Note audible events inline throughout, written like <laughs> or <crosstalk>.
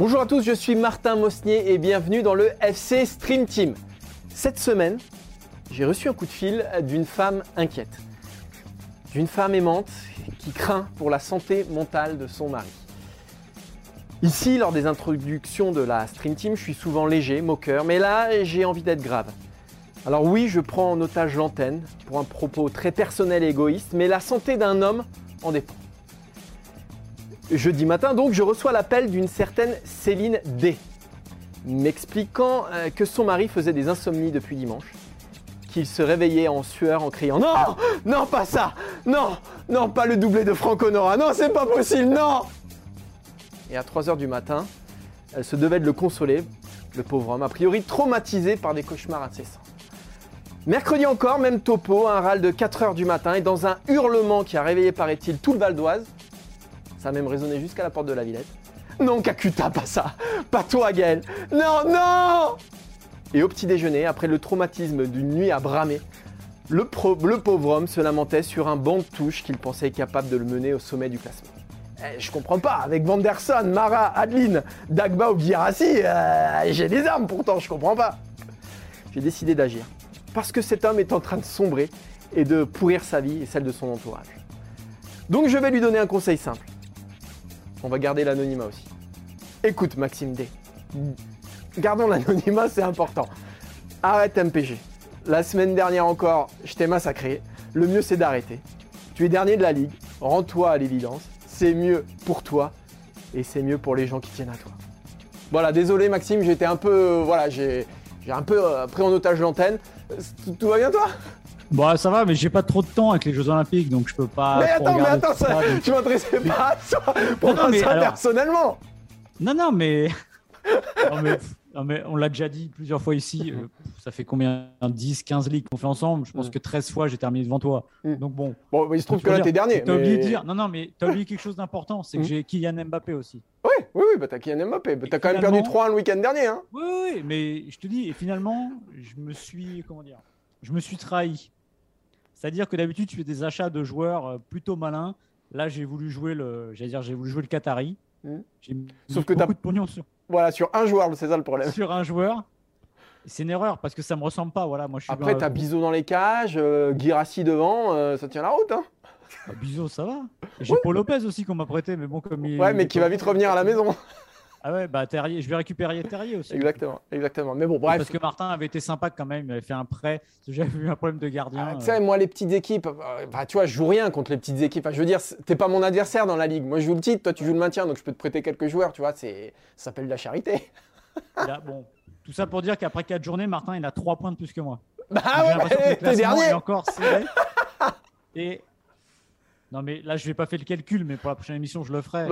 Bonjour à tous, je suis Martin Mosnier et bienvenue dans le FC Stream Team. Cette semaine, j'ai reçu un coup de fil d'une femme inquiète. D'une femme aimante qui craint pour la santé mentale de son mari. Ici, lors des introductions de la Stream Team, je suis souvent léger, moqueur, mais là, j'ai envie d'être grave. Alors oui, je prends en otage l'antenne pour un propos très personnel et égoïste, mais la santé d'un homme en dépend. Jeudi matin, donc, je reçois l'appel d'une certaine Céline D, m'expliquant euh, que son mari faisait des insomnies depuis dimanche, qu'il se réveillait en sueur en criant Non! Non, pas ça! Non! Non, pas le doublé de Franco Nora Non, c'est pas possible! Non Et à 3h du matin, elle se devait de le consoler, le pauvre homme, a priori traumatisé par des cauchemars incessants. Mercredi encore, même topo, un râle de 4h du matin et dans un hurlement qui a réveillé, paraît-il, tout le Val d'Oise. Ça a même résonné jusqu'à la porte de la Villette. Non, Kakuta, pas ça Pas toi, Gaël Non, non Et au petit déjeuner, après le traumatisme d'une nuit à bramer, le, pauvre homme se lamentait sur un banc de touche qu'il pensait capable de le mener au sommet du classement. Eh, je comprends pas, avec Vanderson, Mara, Adeline, Dagba ou Girassi, euh, j'ai des armes pourtant, je comprends pas. J'ai décidé d'agir. Parce que cet homme est en train de sombrer et de pourrir sa vie et celle de son entourage. Donc je vais lui donner un conseil simple. On va garder l'anonymat aussi. Écoute Maxime D. Gardons l'anonymat, c'est important. Arrête MPG. La semaine dernière encore, je t'ai massacré. Le mieux c'est d'arrêter. Tu es dernier de la ligue. Rends-toi à l'évidence. C'est mieux pour toi et c'est mieux pour les gens qui tiennent à toi. Voilà, désolé Maxime, j'étais un peu, euh, voilà, j'ai, un peu euh, pris en otage l'antenne. Euh, Tout, tout va bien toi? Bon, ça va, mais j'ai pas trop de temps avec les Jeux Olympiques, donc je peux pas. Mais attends, mais attends, ça, ça, m'adressais pas à toi. Non, non, mais ça alors- personnellement. Non, non, mais... non, mais... <laughs> non, mais on l'a déjà dit plusieurs fois ici. <laughs> euh, ça fait combien 10, 15 ligues qu'on fait ensemble? Je pense Mm. que 13 fois j'ai terminé devant toi. Mm. Donc bon. Bon, il se trouve que là dire, t'es dernier. T'as oublié de mais- dire. Non, non, mais t'as oublié <laughs> quelque chose d'important. C'est que Mm. j'ai Kylian Mbappé aussi. Oui, oui, oui, bah t'as Kylian Mbappé. Bah, t'as quand même perdu finalement- 3 le week-end dernier. Hein. Oui, oui, mais je te dis, et finalement, je me suis, comment dire, je me suis trahi. C'est-à-dire que d'habitude, tu fais des achats de joueurs euh, plutôt malins. Là, j'ai voulu jouer le, j'allais dire, j'ai voulu jouer le Qatari. J'ai mis Sauf que t'as- beaucoup de pognon sur, Voilà, sur un joueur, c'est ça le problème. sur un joueur. C'est une erreur parce que ça me ressemble pas. Voilà, moi, je suis. Après, t'as Bizot dans les cages, euh, Guirassi devant, euh, ça tient la route. Hein. Bah, Bizot, ça va. J'ai Paul Lopez aussi qu'on m'a prêté, mais bon, comme il. Ouais, mais qui va vite revenir à la maison. Ah ouais, bah Terrier, je vais récupérer Terrier aussi. exactement, exactement. Mais bon, bref. Parce que Martin avait été sympa quand même, il avait fait un prêt. J'avais eu un problème de gardien. Ah, tu euh, sais, moi, les petites équipes, bah, tu vois, je joue rien contre les petites équipes. Enfin, je veux dire, t'es pas mon adversaire dans la ligue. Moi, je joue le titre, toi, tu joues le maintien, donc je peux te prêter quelques joueurs, tu vois, ça s'appelle de la charité. <laughs> bon, tout ça pour dire qu'après 4 journées, Martin, il a 3 points de plus que moi. Bah ouais, t'es dernier. encore serré. Et non, mais là, je vais pas faire le calcul, mais pour la prochaine émission, je le ferai.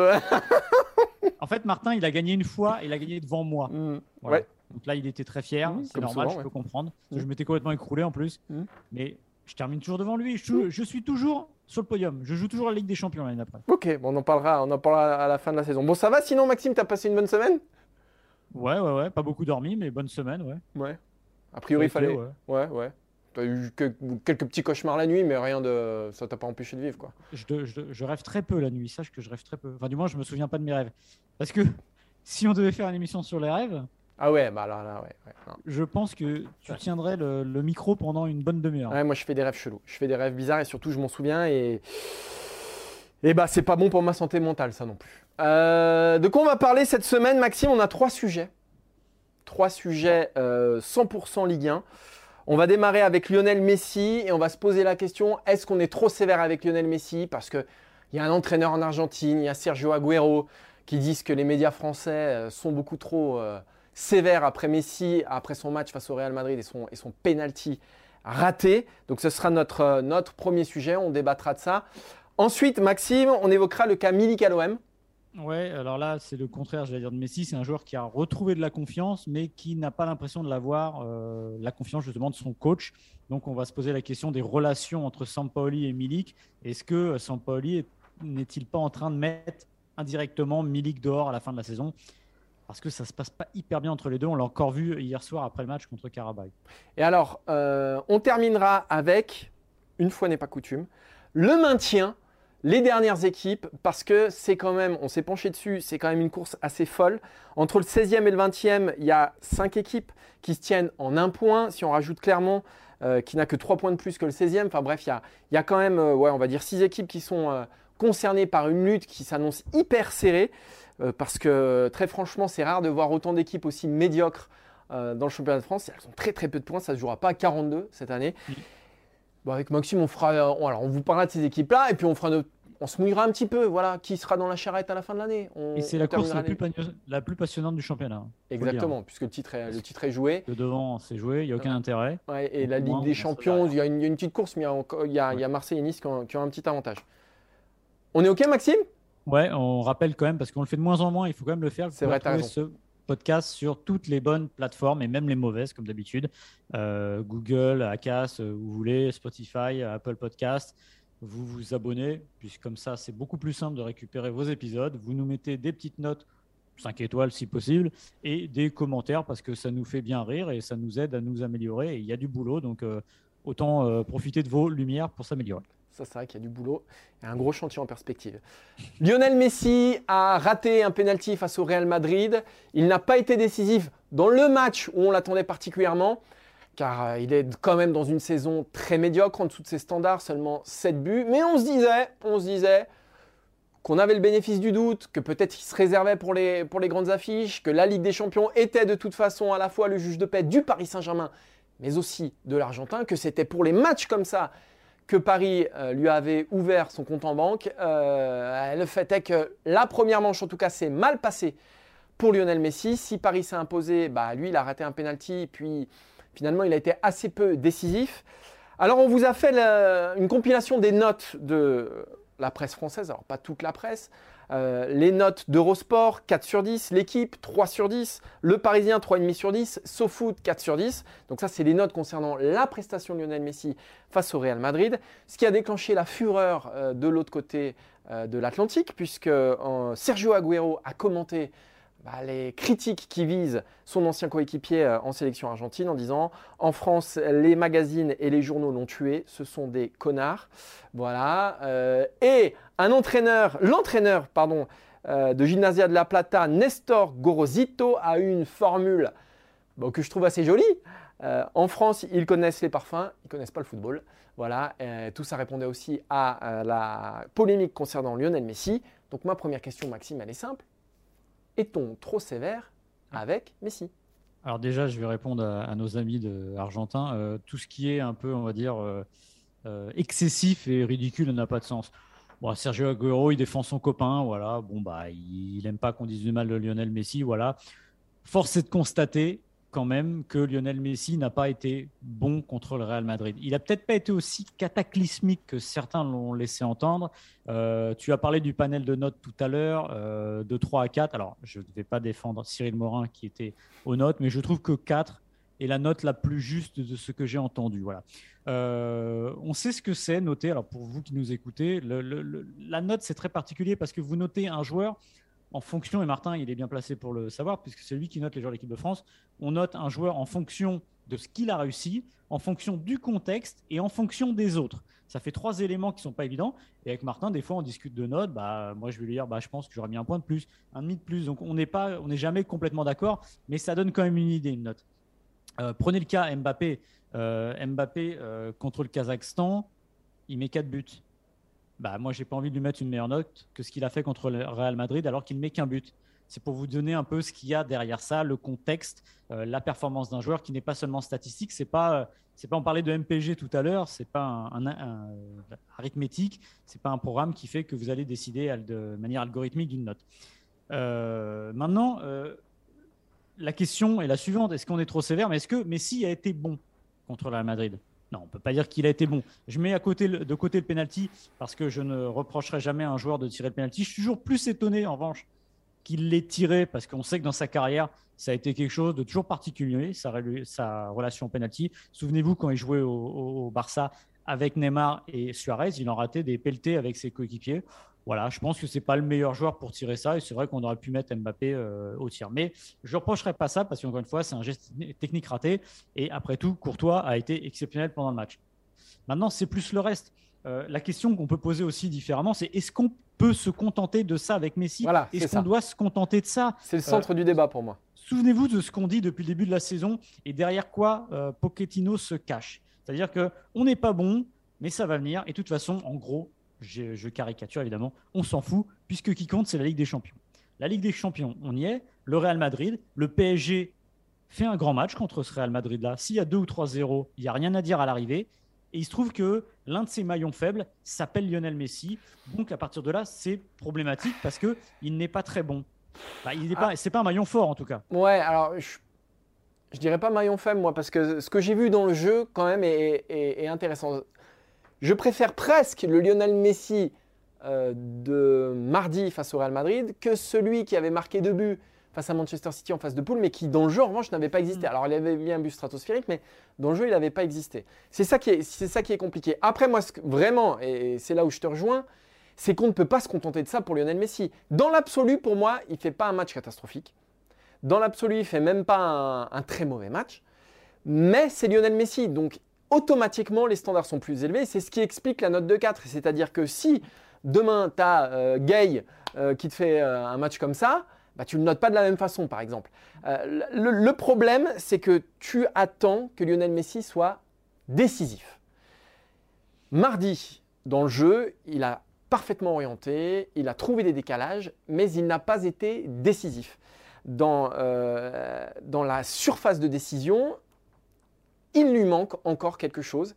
En fait, Martin, il a gagné une fois, il a gagné devant moi. Mm, Voilà. Ouais. Donc là, il était très fier, Mhm, c'est normal, souvent, je ouais. peux comprendre. Mhm. Je m'étais complètement écroulé en plus. Mais je termine toujours devant lui. Je, je suis toujours sur le podium. Je joue toujours la Ligue des Champions l'année d'après. Ok, bon, on en parlera, on en parlera à la fin de la saison. Bon, ça va sinon, Maxime, t'as passé une bonne semaine? Ouais, ouais, ouais. Pas beaucoup dormi, mais bonne semaine, ouais. Ouais. A priori, il fallait. ouais. Ouais, ouais. T'as eu que- quelques petits cauchemars la nuit, mais rien de. Ça t'a pas empêché de vivre, quoi. Je, de- je- je rêve très peu la nuit. Sache que je rêve très peu. Enfin, du moins, je me souviens pas de mes rêves. Parce que <laughs> si on devait faire une émission sur les rêves, Ah ouais, bah là, là, ouais. ouais, non. je pense que tu tiendrais le, le micro pendant une bonne demi-heure. Ouais, moi, je fais des rêves chelous. Je fais des rêves bizarres et surtout, je m'en souviens et. Et bah, c'est pas bon pour ma santé mentale, ça non plus. Euh, de quoi on va parler cette semaine, Maxime? On a trois sujets. Trois sujets euh, 100% Ligue 1. On va démarrer avec Lionel Messi et on va se poser la question est-ce qu'on est trop sévère avec Lionel Messi? Parce qu'il y a un entraîneur en Argentine, il y a Sergio Agüero qui disent que les médias français euh, sont beaucoup trop euh, sévères après Messi, après son match face au Real Madrid et son, penalty raté. Donc ce sera notre, euh, notre premier sujet, on débattra de ça. Ensuite, Maxime, on évoquera le cas Milik à. Ouais, alors là, c'est le contraire, je vais dire, de Messi. C'est un joueur qui a retrouvé de la confiance, mais qui n'a pas l'impression de l'avoir, la confiance justement de son coach. Donc, on va se poser la question des relations entre Sampaoli et Milik. Est-ce que Sampaoli n'est-il pas en train de mettre indirectement Milik dehors à la fin de la saison? Parce que ça se passe pas hyper bien entre les deux. On l'a encore vu hier soir après le match contre Karabakh. Et alors, euh, on terminera avec, une fois n'est pas coutume, le maintien, les dernières équipes, parce que c'est quand même, on s'est penché dessus, c'est quand même une course assez folle. Entre le 16e et le 20e, il y a 5 équipes qui se tiennent en un point. Si on rajoute Clermont, euh, qui n'a que 3 points de plus que le 16e, enfin bref, il y a, quand même, euh, on va dire 6 équipes qui sont concernés par une lutte qui s'annonce hyper serrée, euh, parce que très franchement, c'est rare de voir autant d'équipes aussi médiocres euh, dans le championnat de France. Elles ont très très peu de points, ça ne se jouera pas à 42 cette année. Bon, avec Maxime, on, fera, euh, alors on vous parlera de ces équipes-là, et puis on, fera on se mouillera un petit peu, voilà, qui sera dans la charrette à la fin de l'année. Et c'est la course la plus, la plus, passionnante du championnat. Hein, Exactement, puisque le titre, est, le titre est joué. De devant, c'est joué, il n'y a aucun intérêt. et la Ligue des Champions, il y, a une, petite course, mais il y a, Marseille et Nice qui ont, qui ont un petit avantage. On est OK, Maxime? Ouais, on rappelle quand même, parce qu'on le fait de moins en moins, il faut quand même le faire. C'est vrai, ce podcast sur toutes les bonnes plateformes et même les mauvaises, comme d'habitude. Euh, Google, Acas, euh, vous voulez, Spotify, Apple Podcast. Vous vous abonnez, puisque comme ça, c'est beaucoup plus simple de récupérer vos épisodes. Vous nous mettez des petites notes 5 étoiles si possible, et des commentaires parce que ça nous fait bien rire et ça nous aide à nous améliorer. Et il y a du boulot, donc euh, autant profiter de vos lumières pour s'améliorer. Ça, c'est vrai qu'il y a du boulot et un gros chantier en perspective. Lionel Messi a raté un penalty face au Real Madrid. Il n'a pas été décisif dans le match où on l'attendait particulièrement, car euh, il est quand même dans une saison très médiocre en dessous de ses standards, seulement 7 buts. Mais on se disait, on se disait qu'on avait le bénéfice du doute, que peut-être il se réservait pour les, pour les grandes affiches, que la Ligue des Champions était de toute façon à la fois le juge de paix du Paris Saint-Germain, mais aussi de l'Argentin, que c'était pour les matchs comme ça que Paris euh, lui avait ouvert son compte en banque. Euh, le fait est que la première manche, en tout cas, s'est mal passée pour Lionel Messi. Si Paris s'est imposé, bah, lui, il a raté un penalty, puis finalement, il a été assez peu décisif. Alors, on vous a fait une compilation des notes de la presse française, alors pas toute la presse, euh, les notes d'Eurosport, 4 sur 10. L'équipe, 3 sur 10. Le Parisien, 3,5 sur 10. SoFoot, 4 sur 10. Donc ça, c'est les notes concernant la prestation de Lionel Messi face au Real Madrid. Ce qui a déclenché la fureur euh, de l'autre côté euh, de l'Atlantique, puisque Sergio Agüero a commenté bah, les critiques qui visent son ancien coéquipier euh, en sélection argentine en disant en France les magazines et les journaux l'ont tué, ce sont des connards. Voilà. Euh, et un entraîneur, l'entraîneur pardon euh, de Gymnasia de la Plata, Nestor Gorosito, a eu une formule que je trouve assez jolie. en France, ils connaissent les parfums, ils connaissent pas le football. Voilà. tout ça répondait aussi à la polémique concernant Lionel Messi. Donc ma première question, Maxime, elle est simple est-on trop sévère avec Messi? Alors déjà, je vais répondre à, nos amis de argentins. Euh, tout ce qui est un peu, on va dire, euh, euh, excessif et ridicule n'a pas de sens. Bon, Sergio Aguero, il défend son copain, voilà. Bon, bah, il n'aime pas qu'on dise du mal de Lionel Messi, voilà. Force est de constater quand même que Lionel Messi n'a pas été bon contre le Real Madrid. Il n'a peut-être pas été aussi cataclysmique que certains l'ont laissé entendre. Euh, tu as parlé du panel de notes tout à l'heure, euh, de 3 à 4. Alors, je ne vais pas défendre Cyril Morin qui était aux notes, mais je trouve que 4 est la note la plus juste de ce que j'ai entendu. Voilà. Euh, on sait ce que c'est noter. Alors, pour vous qui nous écoutez, la note, c'est très particulier parce que vous notez un joueur en fonction, et Martin, il est bien placé pour le savoir, puisque c'est lui qui note les joueurs de l'équipe de France, on note un joueur en fonction de ce qu'il a réussi, en fonction du contexte et en fonction des autres. Ça fait trois éléments qui sont pas évidents. Et avec Martin, des fois, on discute de notes. Bah, moi, je vais lui dire, bah, je pense que j'aurais mis un point de plus, un demi de plus. Donc, on n'est pas, on n'est jamais complètement d'accord, mais ça donne quand même une idée, une note. Euh, prenez le cas Mbappé. Euh, Mbappé euh, contre le Kazakhstan, il met quatre buts bah, moi, j'ai pas envie de lui mettre une meilleure note que ce qu'il a fait contre le Real Madrid alors qu'il ne met qu'un but. C'est pour vous donner un peu ce qu'il y a derrière ça, le contexte, euh, la performance d'un joueur qui n'est pas seulement statistique. C'est pas, euh, c'est pas on parlait de MPG tout à l'heure, c'est pas un, un, un, arithmétique, c'est pas un programme qui fait que vous allez décider de manière algorithmique d'une note. Euh, maintenant, euh, la question est la suivante est-ce qu'on est trop sévère? Mais est-ce que Messi a été bon contre le Real Madrid? Non, on ne peut pas dire qu'il a été bon. Je mets à côté de côté le penalty parce que je ne reprocherai jamais à un joueur de tirer le penalty. Je suis toujours plus étonné en revanche qu'il l'ait tiré parce qu'on sait que dans sa carrière, ça a été quelque chose de toujours particulier, sa, relation au penalty. Souvenez-vous quand il jouait au, Barça avec Neymar et Suarez, il en ratait des pelletés avec ses coéquipiers. Voilà, je pense que c'est pas le meilleur joueur pour tirer ça et c'est vrai qu'on aurait pu mettre Mbappé euh, au tir. Mais je ne reprocherai pas ça parce qu'encore une fois, c'est un geste technique raté et après tout, Courtois a été exceptionnel pendant le match. Maintenant, c'est plus le reste. Euh, la question qu'on peut poser aussi différemment, c'est est-ce qu'on peut se contenter de ça avec Messi? Voilà, Est-ce qu'on doit se contenter de ça? C'est le centre du débat pour moi. Souvenez-vous de ce qu'on dit depuis le début de la saison et derrière quoi euh, Pochettino se cache. C'est-à-dire qu'on n'est pas bon, mais ça va venir. Et de toute façon, en gros, je, caricature évidemment, on s'en fout, puisque qui compte, c'est la Ligue des Champions. La Ligue des Champions, on y est. Le Real Madrid, le PSG fait un grand match contre ce Real Madrid-là. S'il y a 2 ou 3-0, il n'y a rien à dire à l'arrivée. Et il se trouve que l'un de ses maillons faibles s'appelle Lionel Messi. Donc à partir de là, c'est problématique parce qu'il n'est pas très bon. Bah, il n'est pas, c'est pas un maillon fort en tout cas. Ouais, alors je, je dirais pas maillon faible moi parce que ce que j'ai vu dans le jeu quand même est intéressant. Je préfère presque le Lionel Messi euh, de mardi face au Real Madrid que celui qui avait marqué deux buts face à Manchester City en face de poule, mais qui dans le jeu en revanche n'avait pas existé. Mm. Alors il avait mis un but stratosphérique, mais dans le jeu il n'avait pas existé. C'est ça, qui est, ça qui est compliqué. Après moi, vraiment, et c'est là où je te rejoins, c'est qu'on ne peut pas se contenter de ça pour Lionel Messi. Dans l'absolu, pour moi, il ne fait pas un match catastrophique. Dans l'absolu, il ne fait même pas un, un très mauvais match. Mais c'est Lionel Messi, donc automatiquement les standards sont plus élevés. C'est ce qui explique la note de 4. C'est-à-dire que si demain tu as euh, Gay euh, qui te fait euh, un match comme ça, bah, tu ne le notes pas de la même façon par exemple. Le, problème, c'est que tu attends que Lionel Messi soit décisif. Mardi, dans le jeu, il a parfaitement orienté, il a trouvé des décalages, mais il n'a pas été décisif. Dans, dans la surface de décision, il lui manque encore quelque chose.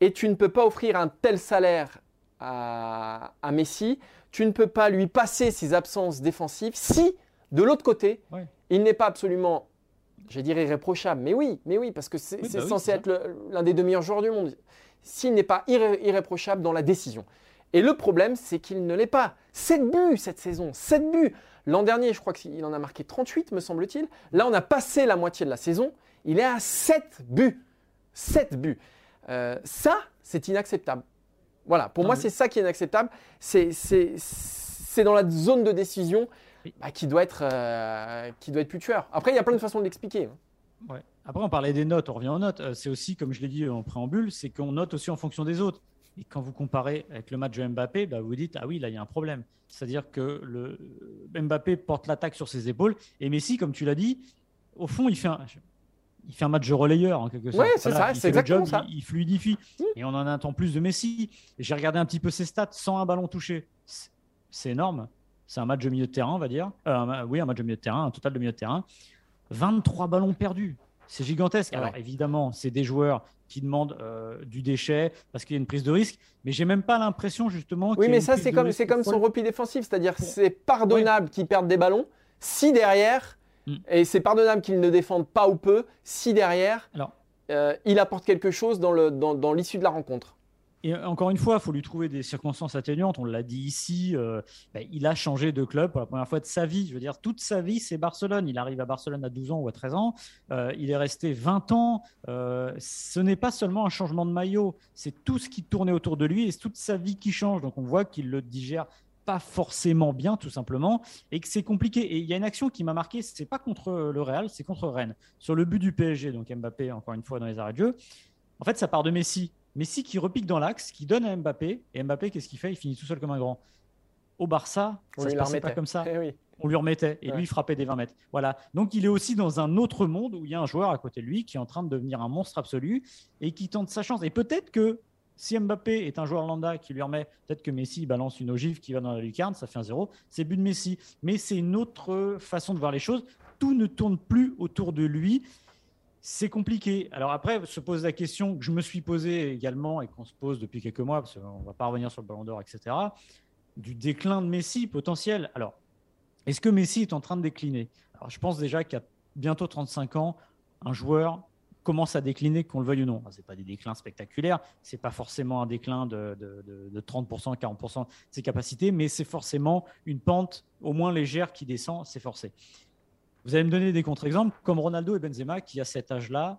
Et tu ne peux pas offrir un tel salaire à, Messi, tu ne peux pas lui passer ses absences défensives si, de l'autre côté, il n'est pas absolument, je dirais, irréprochable. Mais oui, mais oui, parce que c'est bah censé être l'un des deux meilleurs joueurs du monde. S'il n'est pas irréprochable dans la décision. Et le problème, c'est qu'il ne l'est pas. 7 buts cette saison, 7 buts. L'an dernier, je crois qu'il en a marqué 38, me semble-t-il. Là, on a passé la moitié de la saison. Il est à 7 buts. 7 buts. Euh, ça, c'est inacceptable. Voilà, pour moi, c'est ça qui est inacceptable. C'est dans la zone de décision bah, qui, doit être, euh, qui doit être plus tueur. Après, il y a plein de façons de l'expliquer. Ouais. Après, on parlait des notes, on revient aux notes. Euh, c'est aussi, comme je l'ai dit en préambule, c'est qu'on note aussi en fonction des autres. Et quand vous comparez avec le match de Mbappé, bah, vous vous dites, ah oui, là, il y a un problème. C'est-à-dire que le Mbappé porte l'attaque sur ses épaules. Et Messi, comme tu l'as dit, au fond, il fait un, il fait un match de relayeur en quelque sorte. Oui, c'est ça, c'est exactement ça. Il, fluidifie. Mmh. Et on en attend plus de Messi. J'ai regardé un petit peu ses stats, 101 ballons touchés. C'est énorme. C'est un match de milieu de terrain, on va dire. Euh, oui, un match de milieu de terrain, un total de milieu de terrain. 23 ballons perdus. C'est gigantesque. Alors évidemment, c'est des joueurs qui demandent euh, du déchet parce qu'il y a une prise de risque, mais j'ai même pas l'impression justement. Oui, mais ça c'est comme c'est comme son repli défensif, c'est-à-dire c'est pardonnable qu'il perde des ballons si derrière Mm. Et c'est pardonnable qu'il ne défende pas ou peu si derrière, euh, il apporte quelque chose dans l'issue dans, de la rencontre. Et encore une fois, il faut lui trouver des circonstances atténuantes. On l'a dit ici, euh, ben, il a changé de club pour la première fois de sa vie. Je veux dire, toute sa vie, c'est Barcelone. Il arrive à Barcelone à 12 ans ou à 13 ans. Euh, il est resté 20 ans. ce n'est pas seulement un changement de maillot, c'est tout ce qui tournait autour de lui et c'est toute sa vie qui change. Donc on voit qu'il le digère pas forcément bien, tout simplement, et que c'est compliqué. Et il y a une action qui m'a marqué, c'est pas contre le Real, c'est contre Rennes, sur le but du PSG, donc Mbappé, encore une fois, dans les arrêts de jeu. En fait, ça part de Messi. Messi qui repique dans l'axe, qui donne à Mbappé, et Mbappé, qu'est-ce qu'il fait? Il finit tout seul comme un grand. Au Barça, ça se passait pas comme ça. Eh On lui remettait, et lui, il frappait des 20 mètres. Voilà. Donc, il est aussi dans un autre monde où il y a un joueur à côté de lui qui est en train de devenir un monstre absolu et qui tente sa chance. Et peut-être que si Mbappé est un joueur lambda qui lui remet, peut-être que Messi balance une ogive qui va dans la lucarne, ça fait un zéro. C'est but de Messi. Mais c'est une autre façon de voir les choses. Tout ne tourne plus autour de lui. C'est compliqué. Alors après, se pose la question que je me suis posée également et qu'on se pose depuis quelques mois, parce qu'on ne va pas revenir sur le ballon d'or, etc., du déclin de Messi potentiel. Alors, Est-ce que Messi est en train de décliner? Alors, je pense déjà qu'à bientôt 35 ans, un joueur commence à décliner, qu'on le veuille ou non. Ce n'est pas des déclins spectaculaires, ce n'est pas forcément un déclin de, 30%, 40% de ses capacités, mais c'est forcément une pente au moins légère qui descend, c'est forcé. Vous allez me donner des contre-exemples, comme Ronaldo et Benzema, qui à cet âge-là,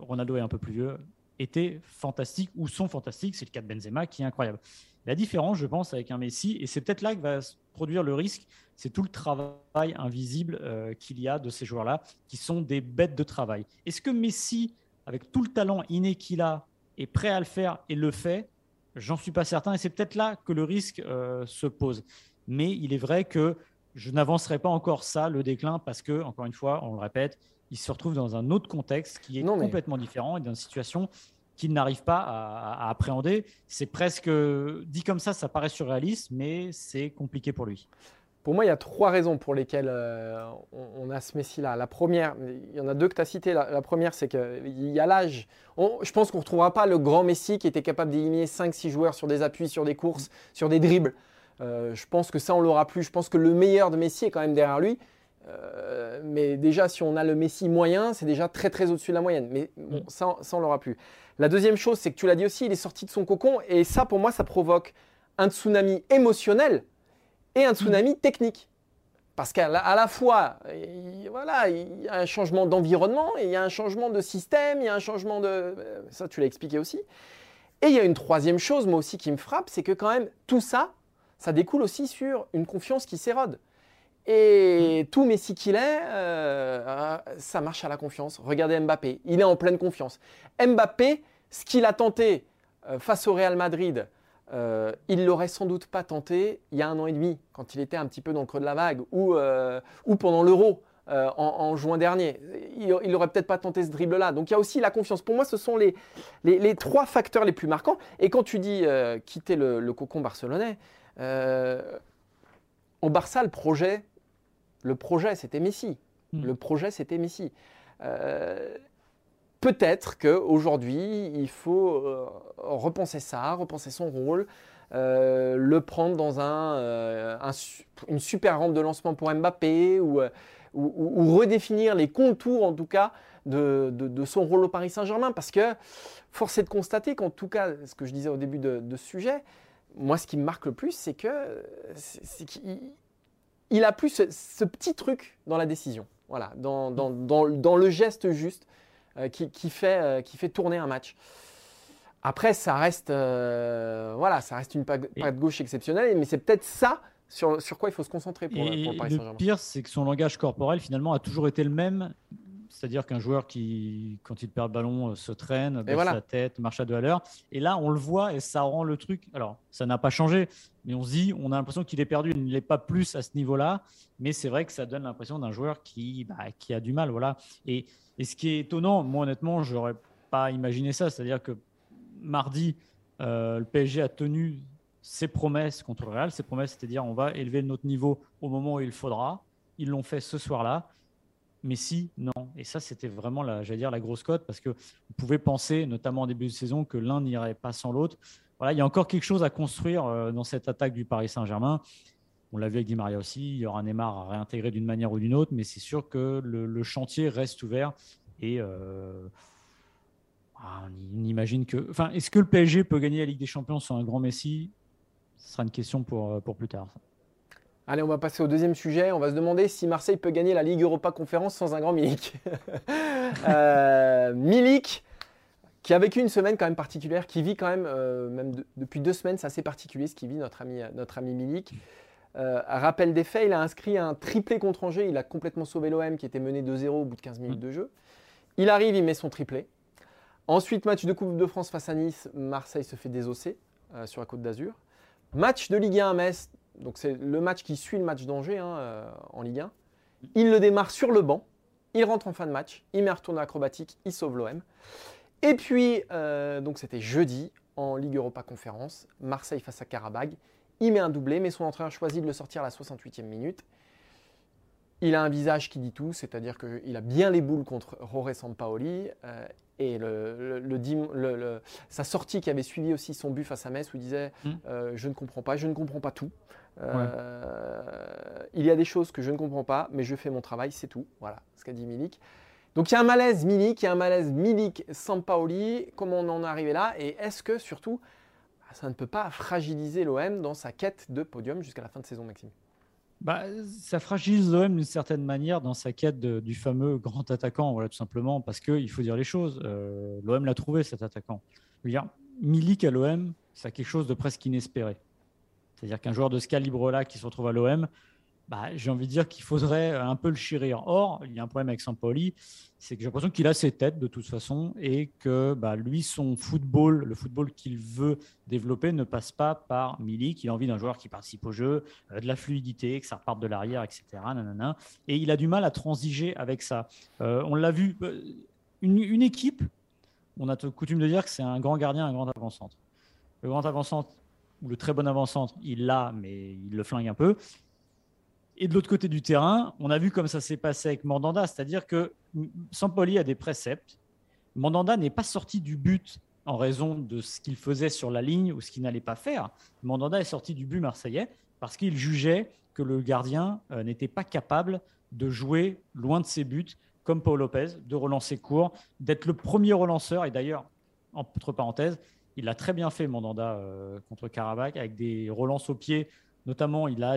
Ronaldo est un peu plus vieux, étaient fantastiques ou sont fantastiques. C'est le cas de Benzema qui est incroyable. La différence, je pense, avec un Messi, et c'est peut-être là que va se produire le risque, c'est tout le travail invisible euh, qu'il y a de ces joueurs-là, qui sont des bêtes de travail. Est-ce que Messi, avec tout le talent inné qu'il a, est prêt à le faire et le fait? J'en suis pas certain, et c'est peut-être là que le risque euh, se pose. Mais il est vrai que je n'avancerai pas encore ça, le déclin, parce que, encore une fois, on le répète, il se retrouve dans un autre contexte qui est complètement différent et dans une situation qu'il n'arrive pas à, appréhender. C'est presque dit comme ça, ça paraît surréaliste, mais c'est compliqué pour lui. Pour moi, il y a trois raisons pour lesquelles euh, on, a ce Messi-là. La première, il y en a deux que tu as citées. La, première, c'est qu'il y a l'âge. Je pense qu'on ne retrouvera pas le grand Messi qui était capable d'éliminer 5-6 joueurs sur des appuis, sur des courses, sur des dribbles. Euh, je pense que ça, on l'aura plus. Je pense que le meilleur de Messi est quand même derrière lui. Euh, mais déjà, si on a le Messi moyen, c'est déjà très très au-dessus de la moyenne. Mais bon, mm. ça, ça, on l'aura plus. La deuxième chose, c'est que tu l'as dit aussi, il est sorti de son cocon. Et ça, pour moi, ça provoque un tsunami émotionnel et un tsunami mm. technique. Parce qu'à la, fois, il, voilà, il y a un changement d'environnement, il y a un changement de système, il y a un changement de... Euh, ça, tu l'as expliqué aussi. Et il y a une troisième chose, moi aussi, qui me frappe, c'est que quand même, tout ça, ça découle aussi sur une confiance qui s'érode. Et tout Messi qu'il est, euh, ça marche à la confiance. Regardez Mbappé, il est en pleine confiance. Mbappé, ce qu'il a tenté euh, face au Real Madrid, euh, il l'aurait sans doute pas tenté il y a un an et demi, quand il était un petit peu dans le creux de la vague, ou, ou pendant l'Euro. En, juin dernier. Il n'aurait peut-être pas tenté ce dribble-là. Donc il y a aussi la confiance. Pour moi, ce sont les, les, trois facteurs les plus marquants. Et quand tu dis quitter le, le, cocon barcelonais, au Barça, le projet, le projet, c'était Messi. Hmm. Le projet, c'était Messi. Euh, peut-être qu'aujourd'hui, il faut euh, repenser ça, repenser son rôle, euh, le prendre dans un, une super rampe de lancement pour Mbappé ou, ou, redéfinir les contours, en tout cas, de, son rôle au Paris Saint-Germain. Parce que force est de constater qu'en tout cas, ce que je disais au début de, ce sujet, moi, ce qui me marque le plus, c'est que c'est qu'il il a plus ce, petit truc dans la décision, voilà, dans, dans, le geste juste euh, qui, fait, euh, qui fait tourner un match. Après, ça reste, euh, voilà, ça reste une patte de gauche exceptionnelle, mais c'est peut-être ça sur, sur, quoi il faut se concentrer pour, pour le Paris Saint-Germain. Le pire, c'est que son langage corporel, finalement, a toujours été le même c'est-à-dire qu'un joueur qui, quand il perd le ballon, euh, se traîne, baisse sa tête, marche à deux à l'heure. Et là, on le voit et ça rend le truc. Alors, ça n'a pas changé, mais on se dit, on a l'impression qu'il est perdu. Il n'est pas plus à ce niveau-là. Mais c'est vrai que ça donne l'impression d'un joueur qui, bah, qui a du mal. Voilà. Et, et, ce qui est étonnant, moi, honnêtement, je n'aurais pas imaginé ça. C'est-à-dire que mardi, euh, le PSG a tenu ses promesses contre le Real. Ses promesses, c'est-à-dire on va élever notre niveau au moment où il faudra. Ils l'ont fait ce soir-là. Mais si, non. Et ça, c'était vraiment la, dire, la grosse cote parce que vous pouvez penser, notamment en début de saison, que l'un n'irait pas sans l'autre. Voilà, il y a encore quelque chose à construire euh, dans cette attaque du Paris Saint-Germain. On l'a vu avec Di Maria aussi. Il y aura Neymar à réintégrer d'une manière ou d'une autre, mais c'est sûr que le, chantier reste ouvert. Et euh, ah, on que. Enfin, est-ce que le PSG peut gagner la Ligue des Champions sans un grand Messi? Ce sera une question pour, euh, pour plus tard. Allez, on va passer au deuxième sujet. On va se demander si Marseille peut gagner la Ligue Europa Conférence sans un grand Milik. <laughs> euh, Milik, qui a vécu une semaine quand même particulière, qui vit quand même, euh, même depuis deux semaines, c'est assez particulier ce qu'il vit, notre ami, notre ami Milik. Euh, rappel des faits, il a inscrit un triplé contre Angers. Il a complètement sauvé l'OM qui était mené 2-0 au bout de 15 minutes de jeu. Il arrive, il met son triplé. Ensuite, match de Coupe de France face à Nice. Marseille se fait désosser euh, sur la Côte d'Azur. Match de Ligue 1 à Metz donc c'est le match qui suit le match d'Angers hein, euh, en Ligue 1. Il le démarre sur le banc, il rentre en fin de match, il met un retour acrobatique, il sauve l'OM. Et puis, euh, donc c'était jeudi en Ligue Europa Conférence, Marseille face à Karabag. Il met un doublé, mais son entraîneur choisit de le sortir à la 68e minute. Il a un visage qui dit tout, c'est-à-dire qu'il a bien les boules contre Roré Sampaoli. Euh, Et le, le, sa sortie qui avait suivi aussi son but face à Metz où il disait hmm. euh, Je ne comprends pas, je ne comprends pas tout. Euh, il y a des choses que je ne comprends pas, mais je fais mon travail, c'est tout. Voilà ce qu'a dit Milik. Donc il y a un malaise Milik, il y a un malaise Milik-Sampaoli. Comment on en est arrivé là? Et est-ce que surtout, ça ne peut pas fragiliser l'OM dans sa quête de podium jusqu'à la fin de saison, Maxime? Bah, ça fragilise l'OM d'une certaine manière dans sa quête du fameux grand attaquant, voilà, tout simplement, parce qu'il faut dire les choses. Euh, L'OM l'a trouvé, cet attaquant. dire, Milik à l'OM, c'est quelque chose de presque inespéré. C'est-à-dire qu'un joueur de ce calibre-là qui se retrouve à l'OM, bah, j'ai envie de dire qu'il faudrait un peu le chérir. Or, il y a un problème avec Sampoli, c'est que j'ai l'impression qu'il a ses têtes de toute façon et que bah, lui, son football, le football qu'il veut développer ne passe pas par Milik. Il a envie d'un joueur qui participe au jeu, euh, de la fluidité, que ça reparte de l'arrière, etc. Et il a du mal à transiger avec ça. Euh, on l'a vu, euh, une, équipe, on a coutume de dire que c'est un grand gardien, un grand avant-centre. Le grand avant-centre ou le très bon avant-centre, il l'a, mais il le flingue un peu. Et de l'autre côté du terrain, on a vu comme ça s'est passé avec Mandanda, c'est-à-dire que Sampoli a des préceptes. Mandanda n'est pas sorti du but en raison de ce qu'il faisait sur la ligne ou ce qu'il n'allait pas faire. Mandanda est sorti du but marseillais parce qu'il jugeait que le gardien euh, n'était pas capable de jouer loin de ses buts, comme Paul Lopez, de relancer court, d'être le premier relanceur. Et d'ailleurs, entre parenthèses, il a très bien fait Mandanda euh, contre Karabakh avec des relances au pied Notamment, il a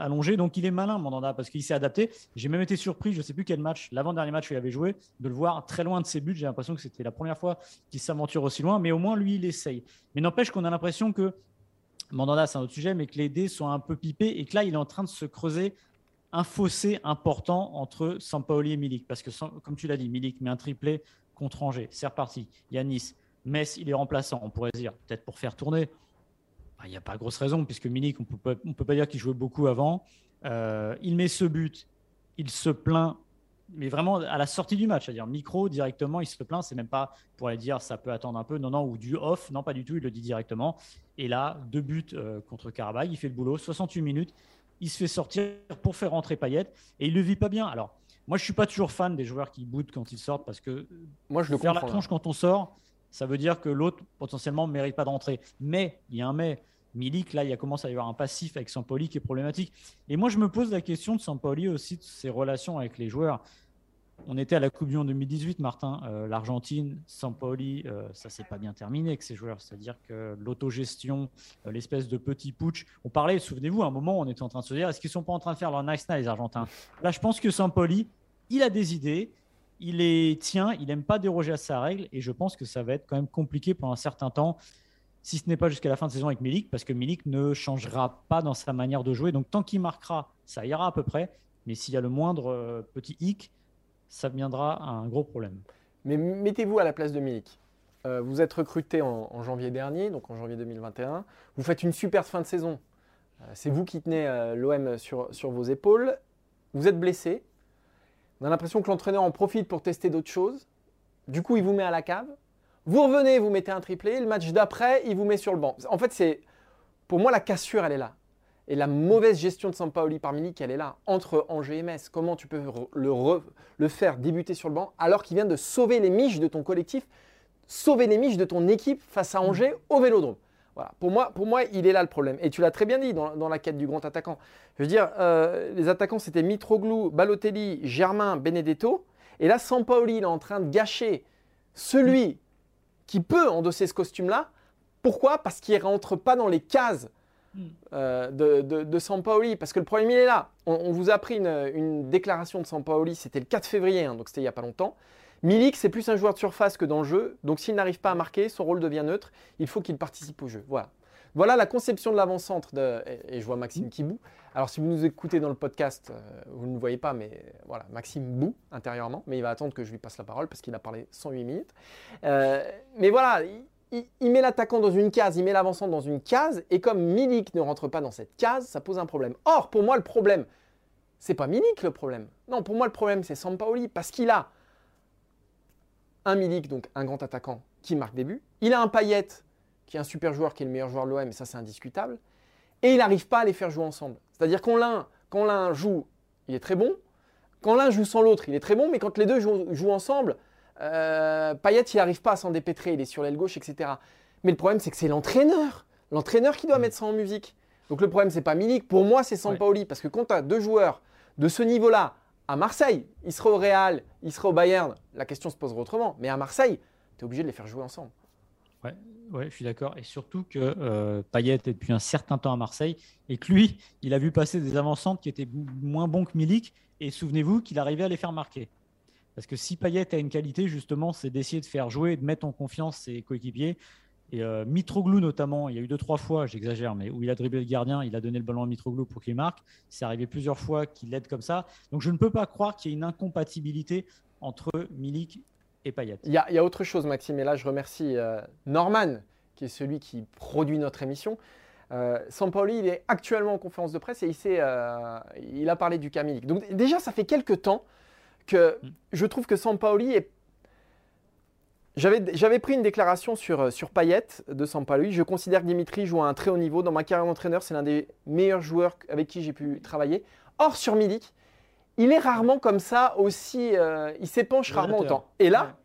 allongé, donc il est malin, Mandanda, parce qu'il s'est adapté. J'ai même été surpris, je ne sais plus quel match, l'avant-dernier match où il avait joué, de le voir très loin de ses buts. J'ai l'impression que c'était la première fois qu'il s'aventure aussi loin, mais au moins, lui, il essaye. Mais n'empêche qu'on a l'impression que, Mandanda, c'est un autre sujet, mais que les dés sont un peu pipés et que là, il est en train de se creuser un fossé important entre Sampaoli et Milik. Parce que, comme tu l'as dit, Milik met un triplé contre Angers. C'est reparti. Yanis, Metz, il est remplaçant. On pourrait dire, peut-être pour faire tourner. Il n'y a pas grosse raison, puisque Milik, on ne peut pas dire qu'il jouait beaucoup avant. Euh, il met ce but, il se plaint, mais vraiment à la sortie du match, c'est-à-dire micro directement, il se plaint. C'est même pas pour aller dire ça peut attendre un peu, non, non, ou du off, non, pas du tout, il le dit directement. Et là, deux buts euh, contre Karabakh, il fait le boulot, 68 minutes, il se fait sortir pour faire rentrer Payet et il le vit pas bien. Alors, moi, je suis pas toujours fan des joueurs qui boutent quand ils sortent parce que moi, je le faire la tronche quand on sort, ça veut dire que l'autre potentiellement ne mérite pas de rentrer. Mais il y a un mais Milik, là, il a commencé à y avoir un passif avec Sampoli qui est problématique. Et moi, je me pose la question de Sampoli aussi, de ses relations avec les joueurs. On était à la Coupe du Monde 2018, Martin. Euh, L'Argentine, Sampoli, euh, ça s'est pas bien terminé avec ces joueurs. C'est-à-dire que l'autogestion, euh, l'espèce de petit putsch. On parlait, souvenez-vous, à un moment, on était en train de se dire est-ce qu'ils sont pas en train de faire leur nice nice, les Argentins? Là, je pense que Sampoli, il a des idées, il les tient, il n'aime pas déroger à sa règle, et je pense que ça va être quand même compliqué pendant un certain temps si ce n'est pas jusqu'à la fin de saison avec Milik, parce que Milik ne changera pas dans sa manière de jouer. Donc tant qu'il marquera, ça ira à peu près. Mais s'il y a le moindre euh, petit hic, ça viendra un gros problème. Mais mettez-vous à la place de Milik. Euh, vous êtes recruté en, janvier dernier, donc en janvier 2021. Vous faites une super fin de saison. Euh, c'est vous qui tenez l'OM sur vos épaules. Vous êtes blessé. On a l'impression que l'entraîneur en profite pour tester d'autres choses. Du coup, il vous met à la cave. Vous revenez, vous mettez un triplé, le match d'après, il vous met sur le banc. En fait, c'est pour moi la cassure, elle est là. Et la mauvaise gestion de Sampaoli par Milik, elle est là. Entre Angers et Metz, comment tu peux le, faire débuter sur le banc alors qu'il vient de sauver les miches de ton collectif, sauver les miches de ton équipe face à Angers au Vélodrome? Voilà. Pour, moi, pour moi, il est là le problème. Et tu l'as très bien dit dans, la quête du grand attaquant. Je veux dire, euh, les attaquants, c'était Mitroglou, Balotelli, Germain, Benedetto. Et là, Sampaoli, il est en train de gâcher celui qui peut endosser ce costume-là. Pourquoi? Parce qu'il ne rentre pas dans les cases hmm. euh, de, de, Sampaoli. Parce que le problème, il est là. On, vous a pris une, déclaration de Sampaoli, c'était le 4 février, hein, donc c'était il n'y a pas longtemps. Milik, c'est plus un joueur de surface que dans le jeu. Donc s'il n'arrive pas à marquer, son rôle devient neutre. Il faut qu'il participe au jeu. Voilà. Voilà la conception de l'avant-centre. De, et, je vois Maxime qui boue. Alors si vous nous écoutez dans le podcast, euh, vous ne voyez pas, mais voilà, Maxime boue intérieurement. Mais il va attendre que je lui passe la parole parce qu'il a parlé 108 minutes. Euh, mais voilà, il, met l'attaquant dans une case, il met l'avant-centre dans une case. Et comme Milik ne rentre pas dans cette case, ça pose un problème. Or, pour moi, le problème, c'est pas Milik le problème. Non, pour moi, le problème, c'est Sampaoli parce qu'il a un Milik, donc un grand attaquant qui marque des buts. Il a un Payet qui est un super joueur, qui est le meilleur joueur de l'OM, et ça c'est indiscutable. Et il n'arrive pas à les faire jouer ensemble. C'est-à-dire quand l'un, quand l'un joue, il est très bon. Quand l'un joue sans l'autre, il est très bon. Mais quand les deux jouent, ensemble, Euh, Payet, il n'arrive pas à s'en dépêtrer, il est sur l'aile gauche, etc. Mais le problème, c'est que c'est l'entraîneur. L'entraîneur qui doit mettre ça en musique. Donc le problème, c'est pas Milik. Pour moi, c'est Sampaoli. Parce que quand tu as deux joueurs de ce niveau-là à Marseille, il sera au Real, il sera au Bayern, la question se poserait autrement. Mais à Marseille, tu es obligé de les faire jouer ensemble. Ouais, ouais je suis d'accord. Et surtout que euh, Payet est depuis un certain temps à Marseille et que lui, il a vu passer des avancantes qui étaient moins bons que Milik. Et souvenez-vous qu'il arrivait à les faire marquer. Parce que si Payet a une qualité, justement, c'est d'essayer de faire jouer, de mettre en confiance ses coéquipiers. Et euh, Mitroglou, notamment, il y a eu deux, trois fois, j'exagère, mais où il a dribblé le gardien, il a donné le ballon à Mitroglou pour qu'il marque. C'est arrivé plusieurs fois qu'il l'aide comme ça. Donc je ne peux pas croire qu'il y ait une incompatibilité entre Milik et Payet. Il y, a, autre chose, Maxime, et là je remercie euh, Norman, qui est celui qui produit notre émission. Euh, Sampaoli, il est actuellement en conférence de presse et il, euh, il a parlé du cas Milik. Donc déjà, ça fait quelques temps que mm. je trouve que Sampaoli est j'avais pris une déclaration sur, euh, sur Payet de Sampaoli. Je considère que Dimitri joue à un très haut niveau. Dans ma carrière d'entraîneur, c'est l'un des meilleurs joueurs avec qui j'ai pu travailler. Or, sur Milik, il est rarement comme ça aussi. Euh, il s'épanche rarement autant. Et là,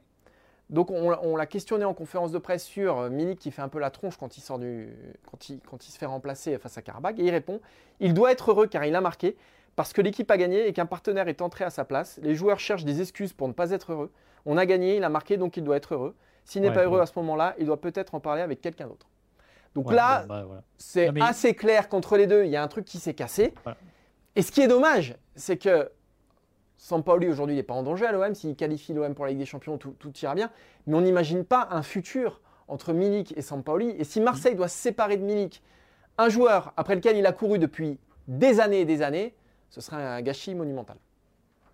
donc on, l'a questionné en conférence de presse sur euh, Milik qui fait un peu la tronche quand il, sort du, quand il, quand il se fait remplacer face à Karabakh. Et il répond il doit être heureux car il a marqué, parce que l'équipe a gagné et qu'un partenaire est entré à sa place. Les joueurs cherchent des excuses pour ne pas être heureux. On a gagné, il a marqué, donc il doit être heureux. S'il n'est pas heureux à ce moment-là, il doit peut-être en parler avec quelqu'un d'autre. Donc là, bah, c'est assez clair qu'entre les deux, il y a un truc qui s'est cassé. Et ce qui est dommage, c'est que Sampaoli aujourd'hui n'est pas en danger à l'OM. S'il qualifie l'OM pour la Ligue des Champions, tout, ira bien. Mais on n'imagine pas un futur entre Milik et Sampaoli. Et si Marseille doit se séparer de Milik, un joueur après lequel il a couru depuis des années et des années, ce serait un gâchis monumental.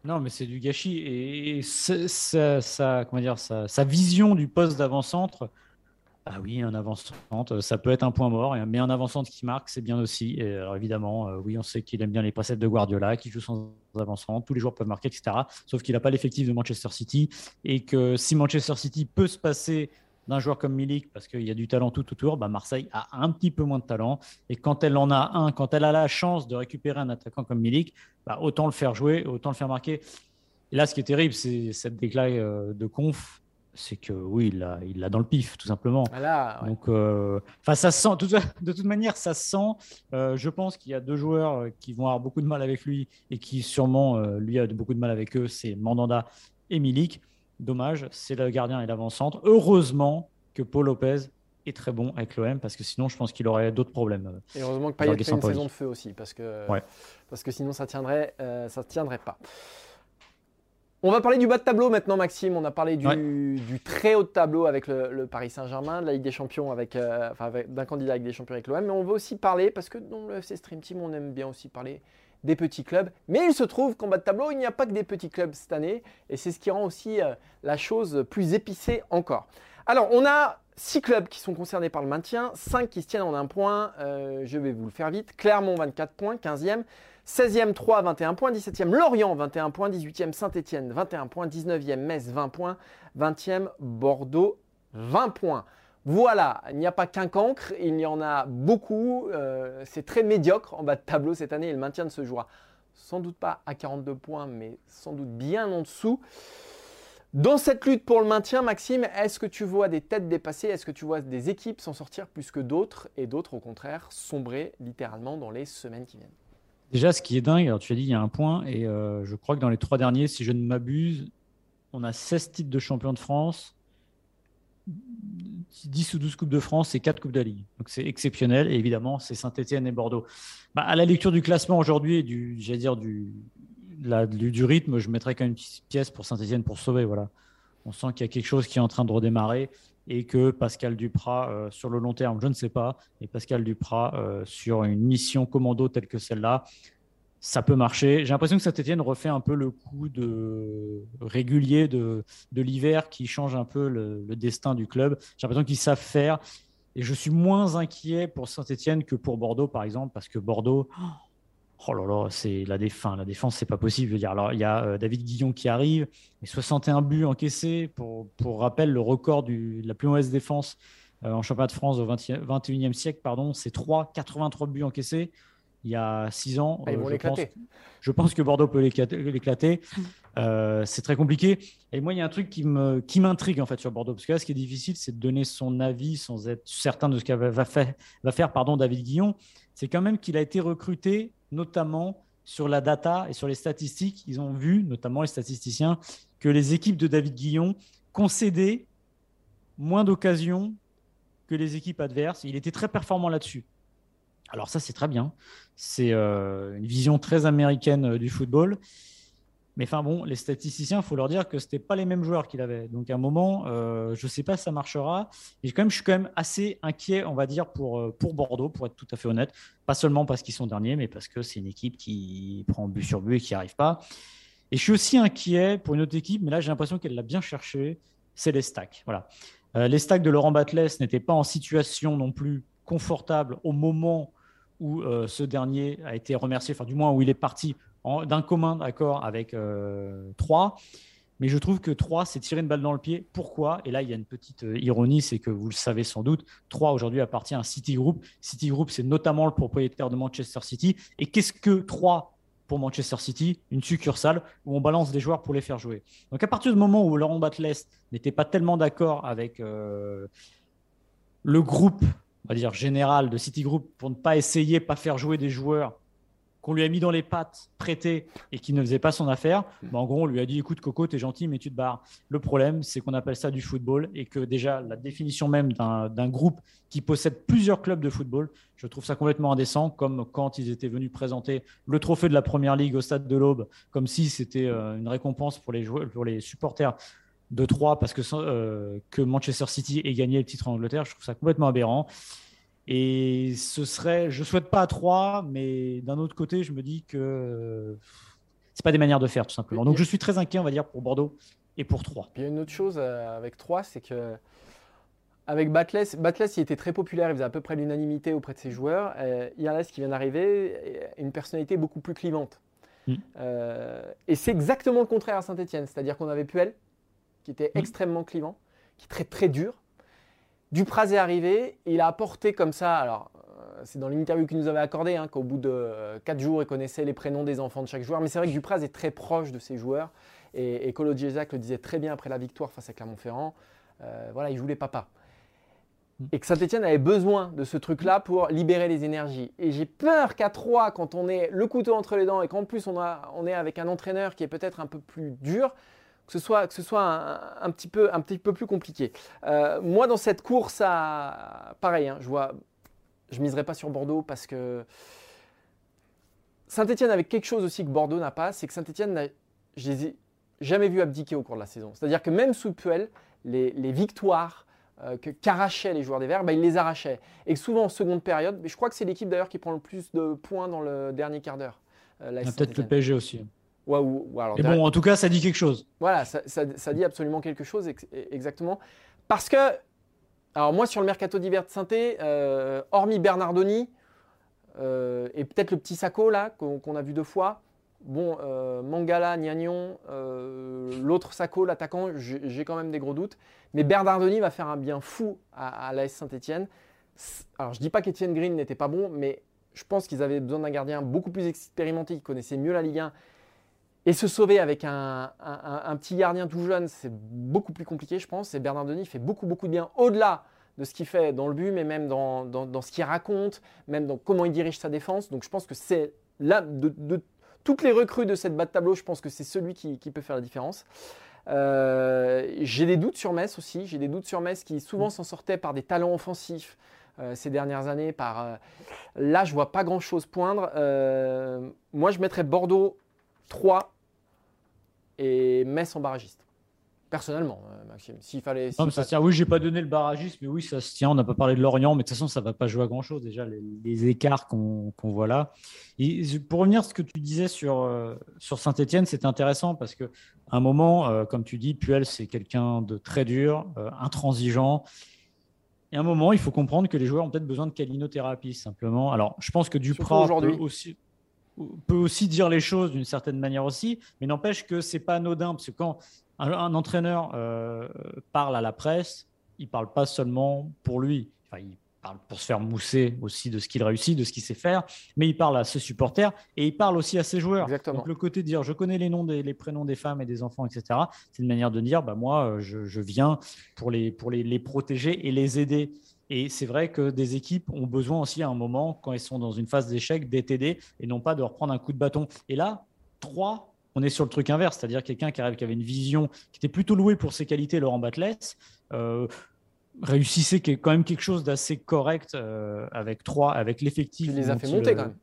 Non, mais c'est du gâchis. Et sa, comment dire, sa, vision du poste d'avant-centre, ah oui, un avant-centre, ça peut être un point mort, mais un avant-centre qui marque, c'est bien aussi. Alors évidemment, euh, oui, on sait qu'il aime bien les préceptes de Guardiola, qu'il joue sans avant-centre, tous les joueurs peuvent marquer, etc. Sauf qu'il n'a pas l'effectif de Manchester City. Et que si Manchester City peut se passer d'un joueur comme Milik, parce qu'il y a du talent tout autour, bah Marseille a un petit peu moins de talent. Et quand elle en a un, quand elle a la chance de récupérer un attaquant comme Milik, bah autant le faire jouer, autant le faire marquer. Et là, ce qui est terrible, c'est cette déclat euh, de conf, c'est que oui, il l'a il dans le pif, tout simplement. Voilà, Donc, euh, ça sent, de toute manière, ça sent. Euh, je pense qu'il y a deux joueurs qui vont avoir beaucoup de mal avec lui et qui sûrement, lui, a beaucoup de mal avec eux, c'est Mandanda et Milik. Dommage, c'est le gardien et l'avant-centre. Heureusement que Paul Lopez est très bon avec l'OM parce que sinon je pense qu'il aurait d'autres problèmes. Et heureusement que Payet fait une saison de feu aussi parce que, parce que sinon ça tiendrait, euh, ça tiendrait pas. On va parler du bas de tableau maintenant, Maxime. On a parlé du, très haut de tableau avec le, Paris Saint-Germain, de la Ligue des Champions avec, euh, enfin, d'un candidat avec des Champions avec l'OM. Mais on va aussi parler, parce que dans le FC Stream Team, on aime bien aussi parler des petits clubs. Mais il se trouve qu'en bas de tableau, il n'y a pas que des petits clubs cette année. Et c'est ce qui rend aussi euh, la chose plus épicée encore. Alors, on a six clubs qui sont concernés par le maintien, 5 qui se tiennent en un point. Euh, je vais vous le faire vite. Clermont, 24 points, 15e. 16e, 3, 21 points. 17e, Lorient, 21 points. 18e, Saint-Etienne, 21 points. 19e, Metz, 20 points. 20e, Bordeaux, 20 points. Voilà, il n'y a pas qu'un cancre, il y en a beaucoup. Euh, c'est très médiocre en bas de tableau cette année et le maintien ne se jouera sans doute pas à 42 points, mais sans doute bien en dessous. Dans cette lutte pour le maintien, Maxime, est-ce que tu vois des têtes dépassées? Est-ce que tu vois des équipes s'en sortir plus que d'autres et d'autres, au contraire, sombrer littéralement dans les semaines qui viennent? Déjà, ce qui est dingue, alors tu as dit, il y a un point, et euh, je crois que dans les trois derniers, si je ne m'abuse, on a 16 titres de champion de France, 10 ou 12 Coupes de France et 4 Coupes de la Ligue. Donc c'est exceptionnel. Et évidemment, c'est Saint-Etienne et Bordeaux. Bah, à la lecture du classement aujourd'hui et du, dire, du, du, rythme, je mettrais quand même une petite pièce pour Saint-Etienne pour sauver. Voilà. On sent qu'il y a quelque chose qui est en train de redémarrer et que Pascal Duprat, euh, sur le long terme, je ne sais pas, et Pascal Duprat, euh, sur une mission commando telle que celle-là, ça peut marcher. J'ai l'impression que Saint-Etienne refait un peu le coup de régulier de, de l'hiver qui change un peu le, destin du club. J'ai l'impression qu'ils savent faire. Et je suis moins inquiet pour Saint-Etienne que pour Bordeaux, par exemple, parce que Bordeaux, oh là là, c'est la défense. La défense, c'est pas possible. Il y a euh, David Guillon qui arrive, et 61 buts encaissés. Pour, pour rappel, le record de la plus mauvaise défense euh, en championnat de France au 21e siècle, pardon, c'est 3, 83 buts encaissés il y a six ans. Ah, euh, je, pense, je, pense, que Bordeaux peut l'éclater. <laughs> Euh, c'est très compliqué. Et moi, il y a un truc qui me qui m'intrigue en fait sur Bordeaux, parce que là, ce qui est difficile, c'est de donner son avis sans être certain de ce qu'il va faire, va faire pardon, David Guillon. C'est quand même qu'il a été recruté, notamment sur la data et sur les statistiques. Ils ont vu, notamment les statisticiens, que les équipes de David Guillon concédaient moins d'occasions que les équipes adverses. Il était très performant là-dessus. Alors ça, c'est très bien. C'est euh, une vision très américaine euh, du football. Mais bon, les statisticiens, il faut leur dire que ce n'étaient pas les mêmes joueurs qu'il avait. Donc à un moment, euh, je ne sais pas si ça marchera. Et quand même, je suis quand même assez inquiet, on va dire, pour, pour Bordeaux, pour être tout à fait honnête. Pas seulement parce qu'ils sont derniers, mais parce que c'est une équipe qui prend but sur but et qui n'y arrive pas. Et je suis aussi inquiet pour une autre équipe, mais là j'ai l'impression qu'elle l'a bien cherché, c'est les stacks. Voilà. les stacks de Laurent Batles n'étaient pas en situation non plus confortable au moment où euh, ce dernier a été remercié, enfin du moins où il est parti d'un commun accord avec euh, 3. Mais je trouve que 3, c'est tirer une balle dans le pied. Pourquoi? Et là, il y a une petite euh, ironie, c'est que vous le savez sans doute, 3 aujourd'hui appartient à Citigroup. Citigroup, c'est notamment le propriétaire de Manchester City. Et qu'est-ce que 3 pour Manchester City? Une succursale où on balance des joueurs pour les faire jouer. Donc à partir du moment où Laurent Batles n'était pas tellement d'accord avec euh, le groupe on va dire, général de Citigroup pour ne pas essayer, pas faire jouer des joueurs qu'on lui a mis dans les pattes, prêtés et qui ne faisaient pas son affaire, bah, en gros, on lui a dit écoute, Coco, t'es gentil, mais tu te barres. Le problème, c'est qu'on appelle ça du football et que déjà, la définition même d'un groupe qui possède plusieurs clubs de football, je trouve ça complètement indécent, comme quand ils étaient venus présenter le trophée de la première ligue au stade de l'Aube, comme si c'était euh, une récompense pour les, joueurs, pour les supporters de 3 parce que, euh, que Manchester City ait gagné le titre en Angleterre. Je trouve ça complètement aberrant. Et ce serait, je souhaite pas à 3, mais d'un autre côté, je me dis que c'est pas des manières de faire tout simplement. Donc je suis très inquiet, on va dire, pour Bordeaux et pour 3. il y a une autre chose euh, avec 3, c'est que avec Batles, Batles, il était très populaire, il faisait à peu près l'unanimité auprès de ses joueurs. Euh, Irles, qui vient d'arriver, une personnalité beaucoup plus clivante. Mm. Euh, et c'est exactement le contraire à Saint-Etienne, c'est-à-dire qu'on avait Puel, qui était mm. extrêmement clivant, qui est très très dur. Dupraz est arrivé, il a apporté comme ça, alors euh, c'est dans l'interview qu'il nous avait accordé, hein, qu'au bout de 4 jours, il connaissait les prénoms des enfants de chaque joueur, mais c'est vrai que Dupraz est très proche de ses joueurs, et, et Colo le disait très bien après la victoire face à Clermont-Ferrand, euh, voilà, il joue les papas. Et que Saint-Etienne avait besoin de ce truc-là pour libérer les énergies. Et j'ai peur qu'à 3, quand on est le couteau entre les dents et qu'en plus on, a, on est avec un entraîneur qui est peut-être un peu plus dur, que ce soit, que ce soit un, petit, peu, un petit peu plus compliqué. Euh, moi, dans cette course, à, pareil, hein, je vois, je miserai pas sur Bordeaux parce que Saint-Etienne avait quelque chose aussi que Bordeaux n'a pas, c'est que Saint-Etienne, je les ai jamais vus abdiquer au cours de la saison. C'est-à-dire que même sous Puel, les, victoires euh, qu'arrachaient les joueurs des Verts, bah, ils les arrachaient. Et souvent en seconde période, mais je crois que c'est l'équipe d'ailleurs qui prend le plus de points dans le dernier quart d'heure. Euh, Peut-être le PSG aussi. Ouais, Mais bon, en tout cas, ça dit quelque chose. Voilà, ça, dit absolument quelque chose, exactement. Parce que, alors moi, sur le mercato d'hiver de Sainté, euh, hormis Bernardoni euh, et peut-être le petit Sacco, là, qu'on a vu deux fois, bon, euh, Mangala, Niagnon, l'autre Sacco, l'attaquant, j'ai quand même des gros doutes. Mais Bernardoni va faire un bien fou à, à l'AS Saint-Etienne. Alors, je dis pas qu'Etienne Green n'était pas bon, mais je pense qu'ils avaient besoin d'un gardien beaucoup plus expérimenté, qui connaissait mieux la Ligue 1 et se sauver avec un, petit gardien tout jeune, c'est beaucoup plus compliqué, je pense. Et Bernard Denis fait beaucoup, beaucoup de bien au-delà de ce qu'il fait dans le but, mais même dans, ce qu'il raconte, même dans comment il dirige sa défense. Donc je pense que c'est là, de, toutes les recrues de cette bas de tableau, je pense que c'est celui qui, peut faire la différence. Euh, j'ai des doutes sur Metz aussi. J'ai des doutes sur Metz qui souvent s'en sortait par des talents offensifs euh, ces dernières années. Par, euh, là, je vois pas grand-chose poindre. moi, je mettrais Bordeaux 3 et Metz en barragiste. Personnellement, euh, Maxime. S'il fallait. Non, ça tient. Oui, j'ai pas donné le barragiste, mais oui, ça se tient. On n'a pas parlé de Lorient, mais de toute façon, ça va pas jouer à grand chose déjà, les, écarts qu'on voit là. Et pour revenir à ce que tu disais sur, euh, sur Saint-Etienne, c'est intéressant parce qu'à un moment, euh, comme tu dis, Puel, c'est quelqu'un de très dur, intransigeant. Et à un moment, il faut comprendre que les joueurs ont peut-être besoin de calinothérapie, simplement. Alors, je pense que Duprat peut aussi peut aussi dire les choses d'une certaine manière aussi, mais n'empêche que c'est pas anodin parce que quand un, entraîneur euh, parle à la presse, il parle pas seulement pour lui. Enfin, il parle pour se faire mousser aussi de ce qu'il réussit, de ce qu'il sait faire, mais il parle à ses supporters et il parle aussi à ses joueurs. Exactement. Donc le côté de dire je connais les noms, des, les prénoms des femmes et des enfants, etc. C'est une manière de dire bah moi euh, je, je viens pour les pour les, les protéger et les aider. Et c'est vrai que des équipes ont besoin aussi à un moment, quand elles sont dans une phase d'échec, d'être aidées et non pas de reprendre un coup de bâton. Et là, trois, on est sur le truc inverse, c'est-à-dire quelqu'un qui arrive, qui avait une vision, qui était plutôt loué pour ses qualités, Laurent Batles, euh, réussissait quand même quelque chose d'assez correct euh, avec trois, avec l'effectif. Tu les dont fait il, monter euh, quand même.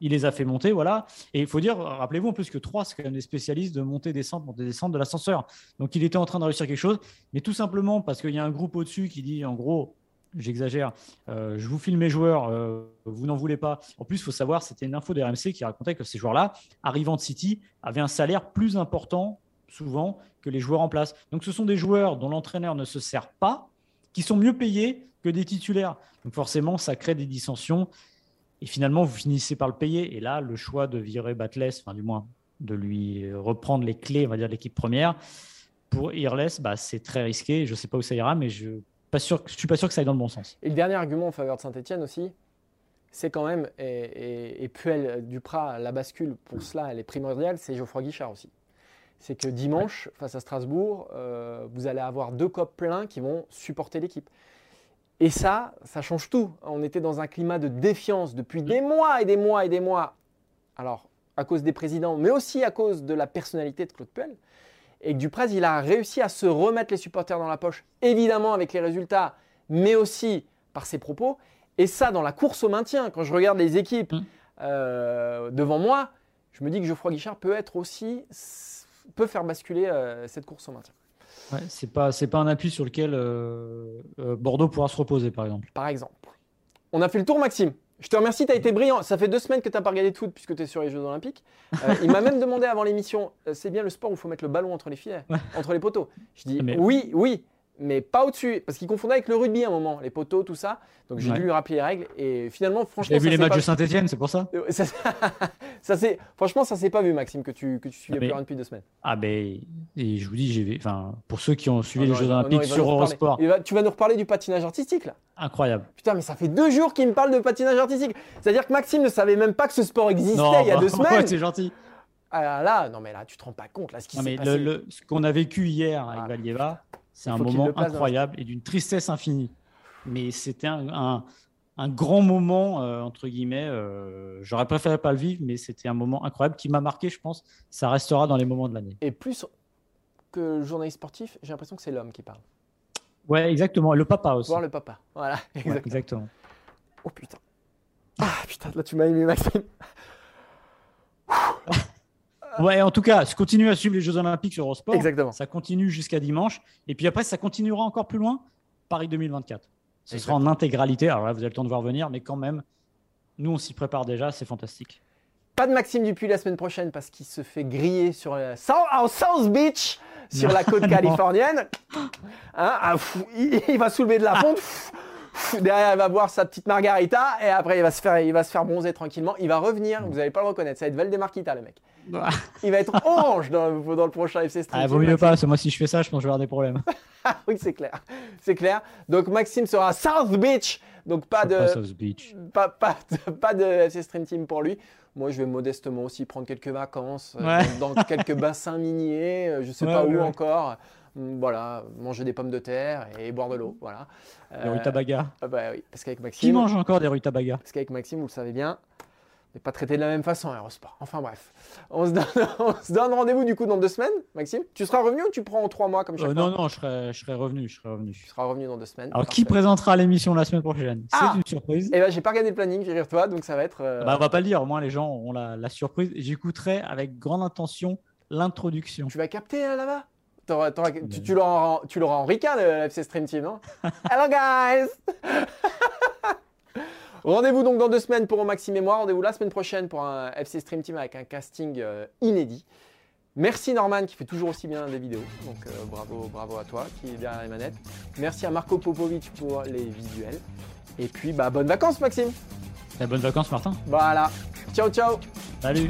Il les a fait monter, voilà. Et il faut dire, rappelez-vous en plus que 3, c'est quand même des spécialistes de monter, descendre, monter, descendre de l'ascenseur. Donc il était en train de réussir quelque chose, mais tout simplement parce qu'il y a un groupe au-dessus qui dit, en gros, j'exagère, euh, je vous filme mes joueurs, euh, vous n'en voulez pas. En plus, il faut savoir, c'était une info de RMC qui racontait que ces joueurs-là, arrivant de City, avaient un salaire plus important, souvent, que les joueurs en place. Donc ce sont des joueurs dont l'entraîneur ne se sert pas, qui sont mieux payés que des titulaires. Donc forcément, ça crée des dissensions. Et finalement, vous finissez par le payer. Et là, le choix de virer Batles, enfin du moins de lui reprendre les clés, on va dire, de l'équipe première, pour Irles, bah, c'est très risqué. Je ne sais pas où ça ira, mais je ne suis pas sûr que ça aille dans le bon sens. Et le dernier argument en faveur de Saint-Etienne aussi, c'est quand même, et, et, et Puel Duprat, la bascule pour cela, elle est primordiale, c'est Geoffroy Guichard aussi. C'est que dimanche, face à Strasbourg, euh, vous allez avoir deux copes pleins qui vont supporter l'équipe. Et ça, ça change tout. On était dans un climat de défiance depuis des mois et des mois et des mois. Alors, à cause des présidents, mais aussi à cause de la personnalité de Claude Puel. Et que Dupraz, il a réussi à se remettre les supporters dans la poche, évidemment avec les résultats, mais aussi par ses propos. Et ça, dans la course au maintien, quand je regarde les équipes Mm. euh, devant moi, je me dis que Geoffroy Guichard peut être aussi, peut faire basculer euh, cette course au maintien. Ouais, c'est pas c'est pas un appui sur lequel euh, euh, Bordeaux pourra se reposer, par exemple. Par exemple. On a fait le tour, Maxime. Je te remercie, tu as été brillant. Ça fait deux semaines que tu n'as pas regardé de foot puisque tu es sur les Jeux Olympiques. Euh, il m'a même demandé avant l'émission euh, c'est bien le sport où il faut mettre le ballon entre les filets, entre les poteaux. Je dis Mais- oui, oui, mais pas au-dessus. Parce qu'il confondait avec le rugby à un moment, les poteaux, tout ça. Donc j'ai Ouais. dû lui rappeler les règles. Et finalement, J'ai franchement, vu ça les matchs pas- de Saint-Etienne, c'est pour ça Euh, ça, <laughs> ça franchement, ça s'est pas vu, Maxime, que tu, que tu suivais Ah, mais- plus rien depuis deux semaines. Ah ben, et je vous dis, j'ai vu- enfin, pour ceux qui ont suivi Oh les non, Jeux non, Olympiques sur. Eurosport, va- tu vas nous reparler du patinage artistique, là. incroyable. Putain, mais ça fait deux jours qu'il me parle de patinage artistique. C'est-à-dire que Maxime ne savait même pas que ce sport existait Non, il y a bah, deux <laughs> semaines. ouais, c'est gentil. Ah là, non mais là, tu te rends pas compte là ce passé. le, le- ce qu'on a vécu hier avec Ah. Valieva, c'est un moment incroyable et d'une tristesse infinie. Mais c'était un, un- un grand moment, euh, entre guillemets. euh, J'aurais préféré pas le vivre, mais c'était un moment incroyable qui m'a marqué, je pense. Ça restera dans les moments de l'année. Et plus que le journaliste sportif, j'ai l'impression que c'est l'homme qui parle. Ouais, exactement. Et le papa aussi. Voir le papa. Voilà, Ouais, exactement. exactement. Oh putain. Ah putain, là tu m'as ému Maxime. Ouais, en tout cas, je continue à suivre les Jeux Olympiques sur Eurosport. Exactement. Ça continue jusqu'à dimanche. Et puis après, ça continuera encore plus loin, Paris 2024. Ce sera en intégralité. Alors là, vous avez le temps de voir venir, mais quand même, nous, on s'y prépare déjà. C'est fantastique. Pas de Maxime Dupuis la semaine prochaine parce qu'il se fait griller sur la South, Beach, sur la côte californienne. <laughs> Hein, ah, fou, il, il va soulever de la fonte. Fou, derrière, il va boire sa petite margarita et après, il va se faire, il va se faire bronzer tranquillement. Il va revenir. Vous n'allez pas le reconnaître. Ça va être Valdemar Kita, le mec. Il va être orange dans, le- dans le prochain FC Street. Ah, vaut mieux pas, parce que moi, si je fais ça, je pense que je vais avoir des problèmes. <laughs> Ah oui, c'est clair. C'est clair. Donc Maxime sera à South Beach. Donc pas de, Pas South Beach. pas, pas, de, pas de FC Stream Team pour lui. Moi, je vais modestement aussi prendre quelques vacances euh, Ouais. dans, dans quelques bassins miniers, euh, je sais Ouais, pas ouais, où encore. Hum, Voilà, manger des pommes de terre et boire de l'eau. Voilà. Des Euh, rutabagas. ah bah oui, parce qu'avec Qui Maxime, mange encore des rutabagas parce qu'avec Maxime, vous le savez bien, n'est pas traité de la même façon à Eurosport. Enfin bref, on se donne, <laughs> donne rendez-vous du coup dans deux semaines, Maxime. Tu seras revenu ou tu prends en trois mois comme chaque Euh, fois Non, non, je serai, je serai revenu. Je serai revenu. Tu seras revenu dans deux semaines. Alors, qui présentera l'émission la semaine prochaine? Ah C'est une surprise. Eh ben, j'ai pas regardé le planning, figure-toi, donc ça va être. euh, Bah, on va pas le dire, au moins les gens ont la, la surprise. J'écouterai avec grande intention l'introduction. Tu vas capter là, là-bas? T'auras- t'auras- tu, tu l'auras en, en ricain, le FC Stream Team, non? <laughs> Hello guys Rendez-vous donc dans deux semaines pour Maxime et moi. Rendez-vous la semaine prochaine pour un FC Stream Team avec un casting euh, inédit. Merci Norman qui fait toujours aussi bien des vidéos. Donc euh, bravo, bravo à toi qui est derrière les manettes. Merci à Marco Popovic pour les visuels. Et puis bah bonnes vacances Maxime. Eh, bonnes vacances, Martin. Voilà. Ciao ciao Salut.